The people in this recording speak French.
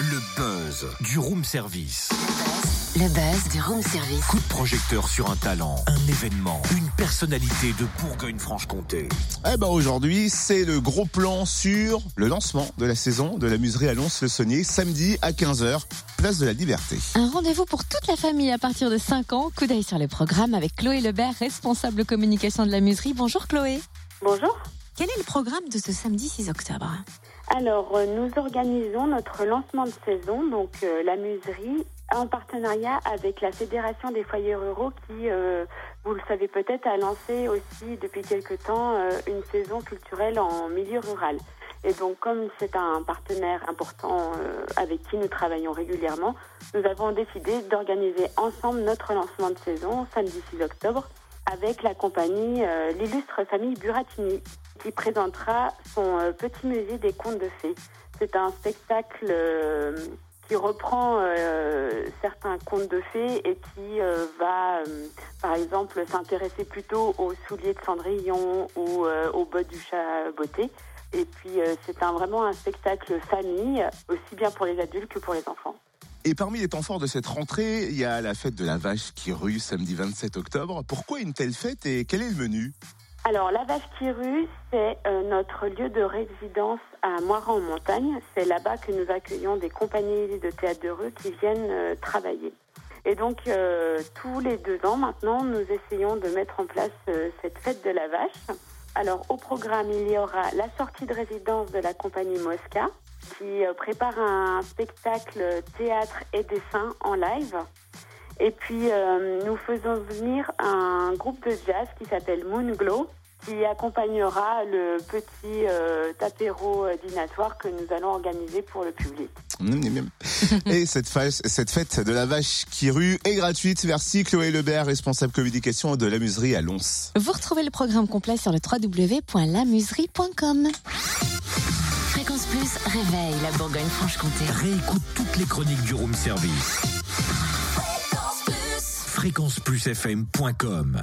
Le buzz du room service. Le buzz du room service. Coup de projecteur sur un talent, un événement, une personnalité de Bourgogne-Franche-Comté. Eh ben aujourd'hui, c'est le gros plan sur le lancement de la saison de la muserie à Lons-le-Saunier, samedi à 15h, place de la Liberté. Un rendez-vous pour toute la famille à partir de 5 ans. Coup d'œil sur le programme avec Chloé Lebert, responsable communication de la muserie. Bonjour Chloé. Bonjour. Quel est le programme de ce samedi 6 octobre Alors, euh, nous organisons notre lancement de saison, donc euh, la muserie, en partenariat avec la Fédération des foyers ruraux qui, euh, vous le savez peut-être, a lancé aussi depuis quelque temps une saison culturelle en milieu rural. Et donc, comme c'est un partenaire important avec qui nous travaillons régulièrement, nous avons décidé d'organiser ensemble notre lancement de saison samedi 6 octobre avec la compagnie euh, l'illustre famille Buratini qui présentera son euh, petit musée des contes de fées. C'est un spectacle euh, qui reprend certains contes de fées et qui va, par exemple, s'intéresser plutôt aux souliers de Cendrillon ou aux bottes du chat beauté. Et puis, c'est vraiment un spectacle famille, aussi bien pour les adultes que pour les enfants. Et parmi les temps forts de cette rentrée, il y a la fête de la vache qui rue samedi 27 octobre. Pourquoi une telle fête et quel est le menu? Alors, la Vache qui rue, c'est euh, notre lieu de résidence à Moiran-en-Montagne. C'est là-bas que nous accueillons des compagnies de théâtre de rue qui viennent euh, travailler. Et donc, euh, tous les deux ans maintenant, nous essayons de mettre en place cette fête de la vache. Alors, au programme, il y aura la sortie de résidence de la compagnie Mosca, qui euh, prépare un spectacle théâtre et dessin en live. Et puis, euh, nous faisons venir un groupe de jazz qui s'appelle Moonglow, qui accompagnera le petit euh, apéro euh, dînatoire que nous allons organiser pour le public. Miam, miam, miam. Et cette, fête de la vache qui rue est gratuite. Merci Chloé Lebert, responsable communication de la muserie à Lons. Vous retrouvez le programme complet sur le www.lamuserie.com. Fréquence Plus réveille la Bourgogne-Franche-Comté. Réécoute toutes les chroniques du room service. Fréquenceplusfm.com